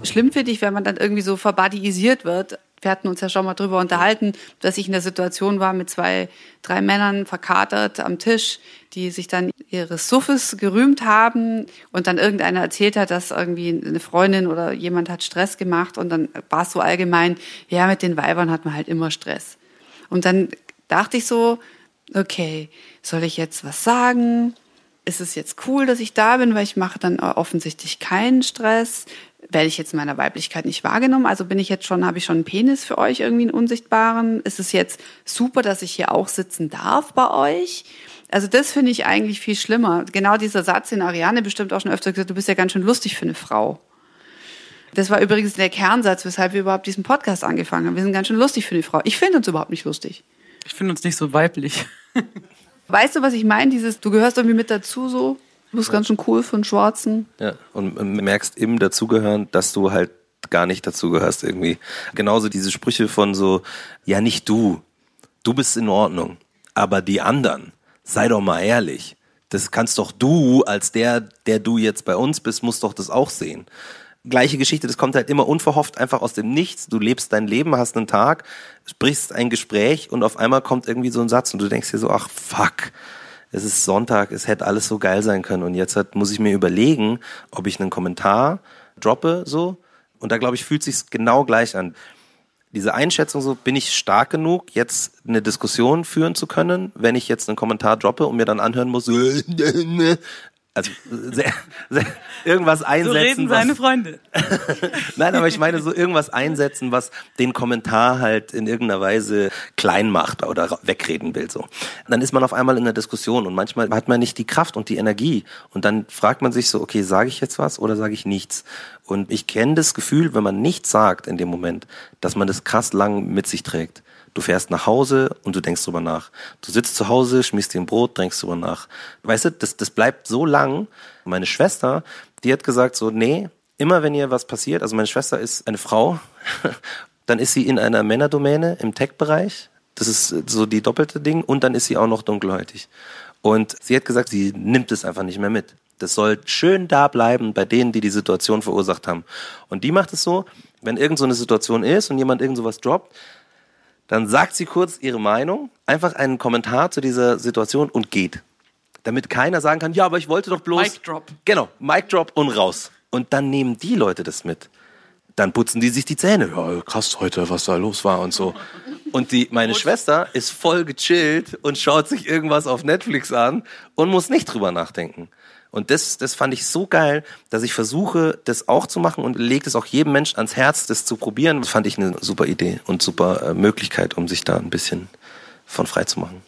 Schlimm finde ich, wenn man dann irgendwie so verbadiisiert wird, wir hatten uns ja schon mal drüber unterhalten, dass ich in der Situation war mit zwei, drei Männern verkatert am Tisch, die sich dann ihres Suffes gerühmt haben und dann irgendeiner erzählt hat, dass irgendwie eine Freundin oder jemand hat Stress gemacht und dann war es so allgemein, ja, mit den Weibern hat man halt immer Stress. Und dann dachte ich so, okay, soll ich jetzt was sagen? Ist es jetzt cool, dass ich da bin, weil ich mache dann offensichtlich keinen Stress? Werde ich jetzt in meiner Weiblichkeit nicht wahrgenommen? Also bin ich jetzt schon, habe ich schon einen Penis für euch irgendwie einen unsichtbaren? Ist es jetzt super, dass ich hier auch sitzen darf bei euch? Also das finde ich eigentlich viel schlimmer. Genau dieser Satz, den Ariane bestimmt auch schon öfter gesagt, du bist ja ganz schön lustig für eine Frau. Das war übrigens der Kernsatz, weshalb wir überhaupt diesen Podcast angefangen haben. Wir sind ganz schön lustig für eine Frau. Ich finde uns überhaupt nicht lustig. Ich finde uns nicht so weiblich. weißt du, was ich meine? Dieses, du gehörst irgendwie mit dazu so. Du bist ganz schön cool für einen Schwarzen. Ja, und merkst im Dazugehören, dass du halt gar nicht dazugehörst irgendwie. Genauso diese Sprüche von so, ja nicht du, du bist in Ordnung, aber die anderen, sei doch mal ehrlich. Das kannst doch du, als der, der du jetzt bei uns bist, musst doch das auch sehen. Gleiche Geschichte, das kommt halt immer unverhofft einfach aus dem Nichts. Du lebst dein Leben, hast einen Tag, sprichst ein Gespräch und auf einmal kommt irgendwie so ein Satz und du denkst dir so, ach fuck, es ist Sonntag, es hätte alles so geil sein können und jetzt hat, muss ich mir überlegen, ob ich einen Kommentar droppe, so. Und da glaube ich, fühlt sich genau gleich an. Diese Einschätzung so, bin ich stark genug, jetzt eine Diskussion führen zu können, wenn ich jetzt einen Kommentar droppe und mir dann anhören muss, <laughs> also sehr, sehr, irgendwas einsetzen. So reden was- seine Freunde. <laughs> Nein, aber ich meine so irgendwas einsetzen, was den Kommentar halt in irgendeiner Weise klein macht oder wegreden will. So, dann ist man auf einmal in der Diskussion und manchmal hat man nicht die Kraft und die Energie und dann fragt man sich so, okay, sage ich jetzt was oder sage ich nichts? Und ich kenne das Gefühl, wenn man nichts sagt in dem Moment, dass man das krass lang mit sich trägt. Du fährst nach Hause und du denkst drüber nach. Du sitzt zu Hause, schmierst dir ein Brot, denkst drüber nach. Weißt du, das, das bleibt so lang. Meine Schwester, die hat gesagt so, nee, immer wenn ihr was passiert, also meine Schwester ist eine Frau, <laughs> dann ist sie in einer Männerdomäne im Tech-Bereich. Das ist so die doppelte Ding. Und dann ist sie auch noch dunkelhäutig. Und sie hat gesagt, sie nimmt es einfach nicht mehr mit. Das soll schön da bleiben bei denen, die die Situation verursacht haben. Und die macht es so, wenn irgend so eine Situation ist und jemand irgend sowas droppt, dann sagt sie kurz ihre Meinung, einfach einen Kommentar zu dieser Situation und geht. Damit keiner sagen kann, ja, aber ich wollte doch bloß. Mic drop. Genau, Mic drop und raus. Und dann nehmen die Leute das mit. Dann putzen die sich die Zähne. Ja, krass heute, was da los war und so. Und die, meine Schwester ist voll gechillt und schaut sich irgendwas auf Netflix an und muss nicht drüber nachdenken. Und das, das fand ich so geil, dass ich versuche, das auch zu machen und lege es auch jedem Menschen ans Herz, das zu probieren. Das fand ich eine super Idee und super äh, Möglichkeit, um sich da ein bisschen von frei zu machen.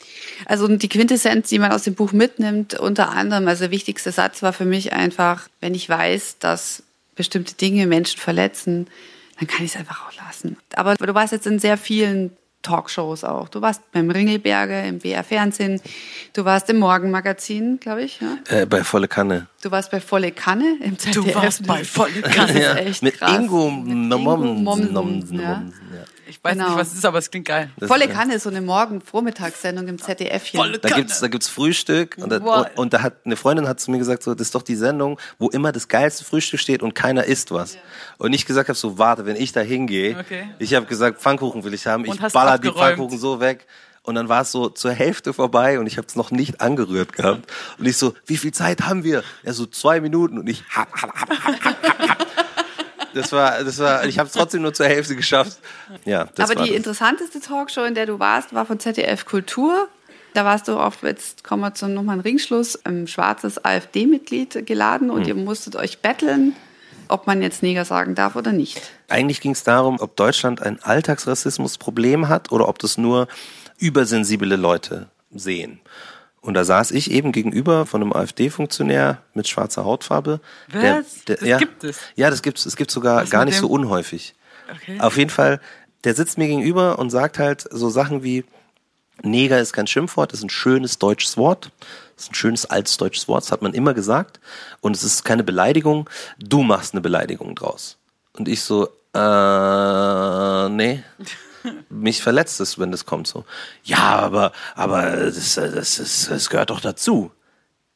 Also die Quintessenz, die man aus dem Buch mitnimmt, unter anderem, also der wichtigste Satz war für mich einfach, wenn ich weiß, dass bestimmte Dinge Menschen verletzen, dann kann ich es einfach auch lassen. Aber du warst jetzt in sehr vielen Talkshows auch. Du warst beim Ringelberger, im BR Fernsehen, du warst im Morgenmagazin, glaube ich. Ja? Äh, bei volle Kanne. Du warst bei Volle Kanne im ZDF. warst bei Volle <laughs> Das ist Ja, echt mit krass. Ingo Mit Ingo Mommsen. Mommsen, Mommsen, ja. Ja. Ich weiß Genau. nicht, was es ist, aber es klingt geil. Das- Volle Kanne ist so eine Morgen-Vormittagssendung im ZDF-chen. Volle Da Kanne. gibt's, da gibt's Frühstück und da, Wow. und, und da hat eine Freundin hat zu mir gesagt, so, das ist doch die Sendung, wo immer das geilste Frühstück steht und keiner isst was. Und ich gesagt habe, so, warte, wenn ich da hingehe, Okay. ich habe gesagt, Pfannkuchen will ich haben, Und ich baller die. Pfannkuchen so weg. Und dann war es so zur Hälfte vorbei und ich habe es noch nicht angerührt gehabt. Und ich so, wie viel Zeit haben wir? Er so, zwei Minuten. Und ich, hab, hab, hab, hab, hab, hab. Das war, das war, ich habe es trotzdem nur zur Hälfte geschafft. Ja, das Aber war die das. interessanteste Talkshow, in der du warst, war von ZDF Kultur. Da warst du auf, jetzt kommen wir zum nochmal einen Ringschluss, ein schwarzes AfD-Mitglied geladen Hm. und ihr musstet euch betteln, ob man jetzt Neger sagen darf oder nicht. Eigentlich ging es darum, ob Deutschland ein Alltagsrassismusproblem hat oder ob das nur übersensible Leute sehen. Und da saß ich eben gegenüber von einem AfD-Funktionär mit schwarzer Hautfarbe. Was? Das ja, gibt es? Ja, das gibt's. Es gibt sogar Was gar nicht dem? so unhäufig. Okay. Auf jeden Fall, der sitzt mir gegenüber und sagt halt so Sachen wie, Neger ist kein Schimpfwort, ist ein schönes deutsches Wort. Das ist ein schönes altes deutsches Wort, das hat man immer gesagt. Und es ist keine Beleidigung, du machst eine Beleidigung draus. Und ich so, äh, nee. <laughs> Mich verletzt es, wenn das kommt so. Ja, aber, aber das, das, das, das gehört doch dazu.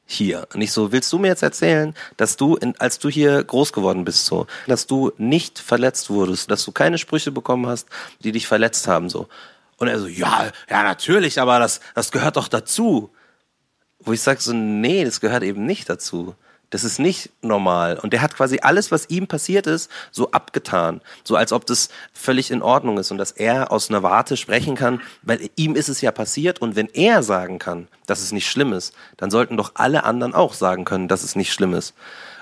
Hier. Und ich so, willst du mir jetzt erzählen, dass du, in, als du hier groß geworden bist, so, dass du nicht verletzt wurdest, dass du keine Sprüche bekommen hast, die dich verletzt haben, so. Und er so, ja, ja, natürlich, aber das, das gehört doch dazu. Wo ich sage so, nee, das gehört eben nicht dazu. Das ist nicht normal. Und der hat quasi alles, was ihm passiert ist, so abgetan. So als ob das völlig in Ordnung ist und dass er aus einer Warte sprechen kann, weil ihm ist es ja passiert. Und wenn er sagen kann, dass es nicht schlimm ist, dann sollten doch alle anderen auch sagen können, dass es nicht schlimm ist.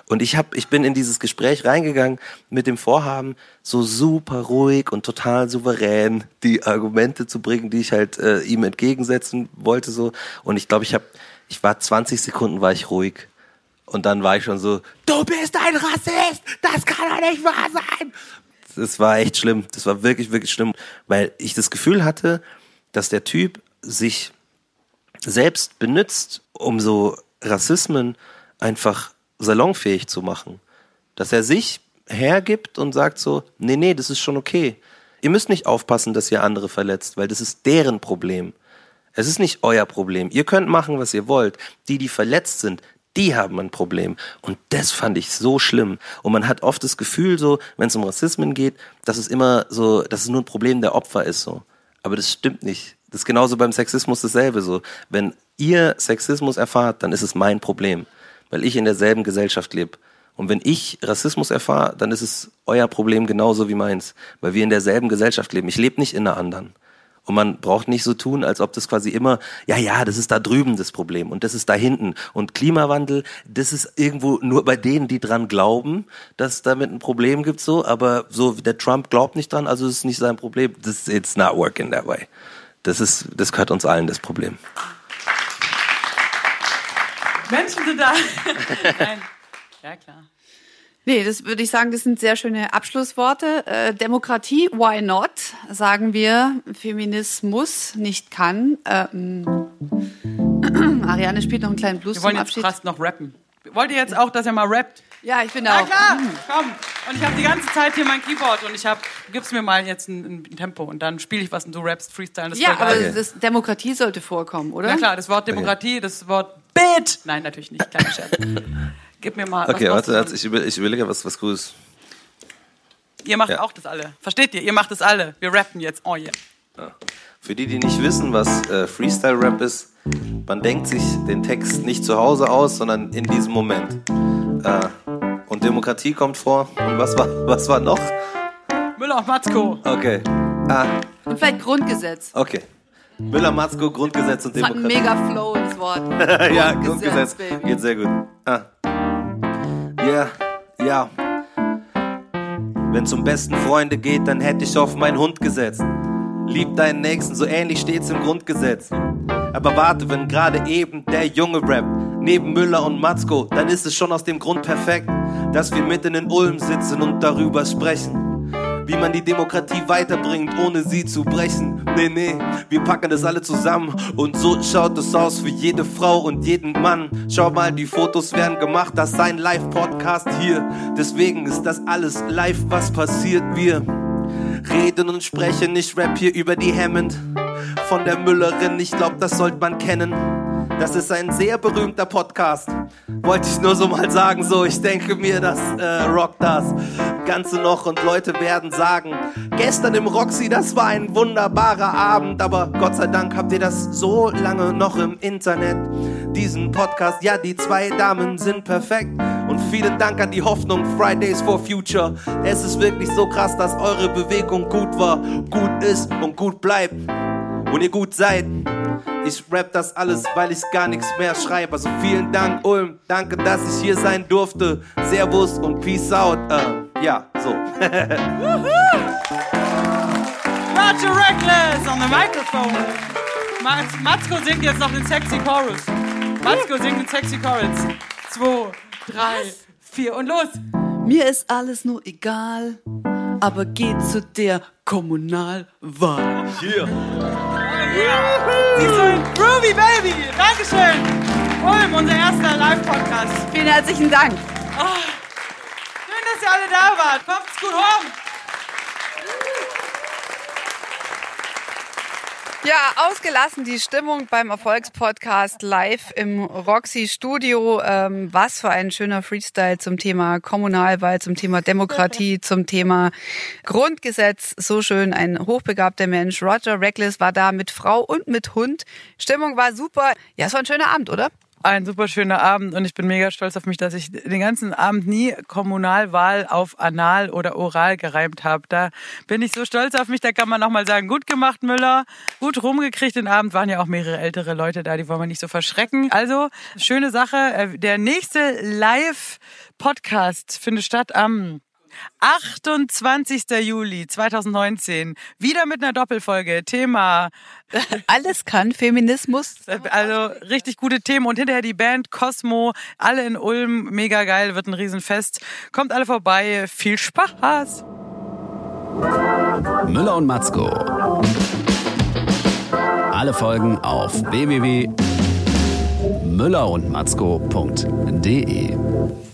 Und ich hab, ich bin in dieses Gespräch reingegangen mit dem Vorhaben, so super ruhig und total souverän die Argumente zu bringen, die ich halt äh, ihm entgegensetzen wollte so. Und ich glaube, ich habe, ich war 20 Sekunden war ich ruhig. Und dann war ich schon so, du bist ein Rassist, das kann doch nicht wahr sein. Das war echt schlimm. Das war wirklich, wirklich schlimm, weil ich das Gefühl hatte, dass der Typ sich selbst benutzt, um so Rassismen einfach salonfähig zu machen. Dass er sich hergibt und sagt so, nee, nee, das ist schon okay. Ihr müsst nicht aufpassen, dass ihr andere verletzt, weil das ist deren Problem. Es ist nicht euer Problem. Ihr könnt machen, was ihr wollt. Die, die verletzt sind, die haben ein Problem. Und das fand ich so schlimm. Und man hat oft das Gefühl so, wenn es um Rassismen geht, dass es immer so, dass es nur ein Problem der Opfer ist so. Aber das stimmt nicht. Das ist genauso beim Sexismus dasselbe so. Wenn ihr Sexismus erfahrt, dann ist es mein Problem, weil ich in derselben Gesellschaft lebe. Und wenn ich Rassismus erfahre, dann ist es euer Problem genauso wie meins, weil wir in derselben Gesellschaft leben. Ich lebe nicht in einer anderen. Und man braucht nicht so tun, als ob das quasi immer, ja, ja, das ist da drüben das Problem und das ist da hinten. Und Klimawandel, das ist irgendwo nur bei denen, die dran glauben, dass es damit ein Problem gibt, so. Aber so, der Trump glaubt nicht dran, also ist es nicht sein Problem. Das, it's not working that way. Das ist, das gehört uns allen, das Problem. Menschen sind da. <laughs> Nein. Ja, klar. Nee, das würde ich sagen, das sind sehr schöne Abschlussworte. Äh, Demokratie, why not? Sagen wir, Feminismus nicht kann. Ähm, <clears throat> Ariane spielt noch einen kleinen Blues Wir wollen zum jetzt Abschied. fast noch rappen. Wollt ihr jetzt auch, dass er mal rappt? Ja, ich finde Na auch. klar, komm. Und ich habe die ganze Zeit hier mein Keyboard und ich habe, gib's mir mal jetzt ein, ein Tempo und dann spiele ich was und du rappst Freestyle. Das Ja, aber geil. das Demokratie sollte vorkommen, oder? Na klar, das Wort Demokratie, das Wort Bit. Nein, natürlich nicht. Kleiner Scherz. <laughs> Gib mir mal. Okay, warte, warte, ich, über, ich überlege was, was Cooles. Ihr macht Ja. auch das alle. Versteht ihr? Ihr macht das alle. Wir rappen jetzt. Oh yeah. Für die, die nicht wissen, was äh, Freestyle-Rap ist, man denkt sich den Text nicht zu Hause aus, sondern in diesem Moment. Äh, und Demokratie kommt vor. Und was war, <laughs> was war noch? Müller und Matzko. Okay. Ah, Und vielleicht Grundgesetz. okay. Müller, Matzko, Grundgesetz und Das hat einen Demokratie. mega Flow ins Wort. <laughs> ja, Grundgesetz, Grundgesetz. Baby. Geht sehr gut. Ah. Ja, ja. Wenn zum besten Freunde geht, dann hätte ich auf meinen Hund gesetzt. Lieb deinen Nächsten, so ähnlich steht's im Grundgesetz. Aber warte, wenn gerade eben der Junge rappt, neben Müller und Matzko, dann ist es schon aus dem Grund perfekt, dass wir mitten in Ulm sitzen und darüber sprechen. Wie man die Demokratie weiterbringt, ohne sie zu brechen. Nee, nee, wir packen das alle zusammen. Und so schaut es aus für jede Frau und jeden Mann. Schau mal, die Fotos werden gemacht, das ist ein Live-Podcast hier. Deswegen ist das alles live, was passiert. Wir reden und sprechen, ich rap hier über die Hammond. Von der Müllerin, ich glaub, das sollte man kennen. Das ist ein sehr berühmter Podcast. Wollte ich nur so mal sagen, so, ich denke mir, das äh, rockt das Ganze noch und Leute werden sagen, gestern im Roxy, das war ein wunderbarer Abend, aber Gott sei Dank habt ihr das so lange noch im Internet. Diesen Podcast, ja, die zwei Damen sind perfekt. Und vielen Dank an die Hoffnung Fridays for Future. Es ist wirklich so krass, dass eure Bewegung gut war, gut ist und gut bleibt. Und ihr gut seid. Ich rap das alles, weil ich gar nichts mehr schreibe. Also vielen Dank, Ulm. Danke, dass ich hier sein durfte. Servus und Peace out. Äh, ja, so. Roger Reckless on the microphone. Mats Matzko singt jetzt noch den sexy Chorus. Matzko singt den sexy Chorus. Zwei, drei, vier und los. Mir ist alles nur egal, aber geht zu der Kommunalwahl. Siehst du, Groovy Baby. Dankeschön. Ulm, unser erster Live-Podcast. Vielen herzlichen Dank. Schön, dass ihr alle da wart. Kommt's gut rum. Ja, ausgelassen die Stimmung beim Erfolgspodcast live im Roxy Studio. Ähm, was für ein schöner Freestyle zum Thema Kommunalwahl, zum Thema Demokratie, <laughs> zum Thema Grundgesetz. So schön, ein hochbegabter Mensch. Roger Reckless war da mit Frau und mit Hund. Stimmung war super. Ja, es war ein schöner Abend, oder? Ein super schöner Abend und ich bin mega stolz auf mich, dass ich den ganzen Abend nie Kommunalwahl auf Anal oder Oral gereimt habe. Da bin ich so stolz auf mich, da kann man nochmal sagen, gut gemacht Müller, gut rumgekriegt den Abend, waren ja auch mehrere ältere Leute da, die wollen wir nicht so verschrecken. Also, schöne Sache, Äh, der nächste Live-Podcast findet statt am 28. Juli 2019. Wieder mit einer Doppelfolge. Thema <laughs> Alles kann Feminismus. also richtig gute Themen und hinterher die Band Cosmo, alle in Ulm, mega geil, wird ein Riesenfest. Kommt alle vorbei, viel Spaß! Müller und Matzko. Alle Folgen auf www.müllerundmatzko.de.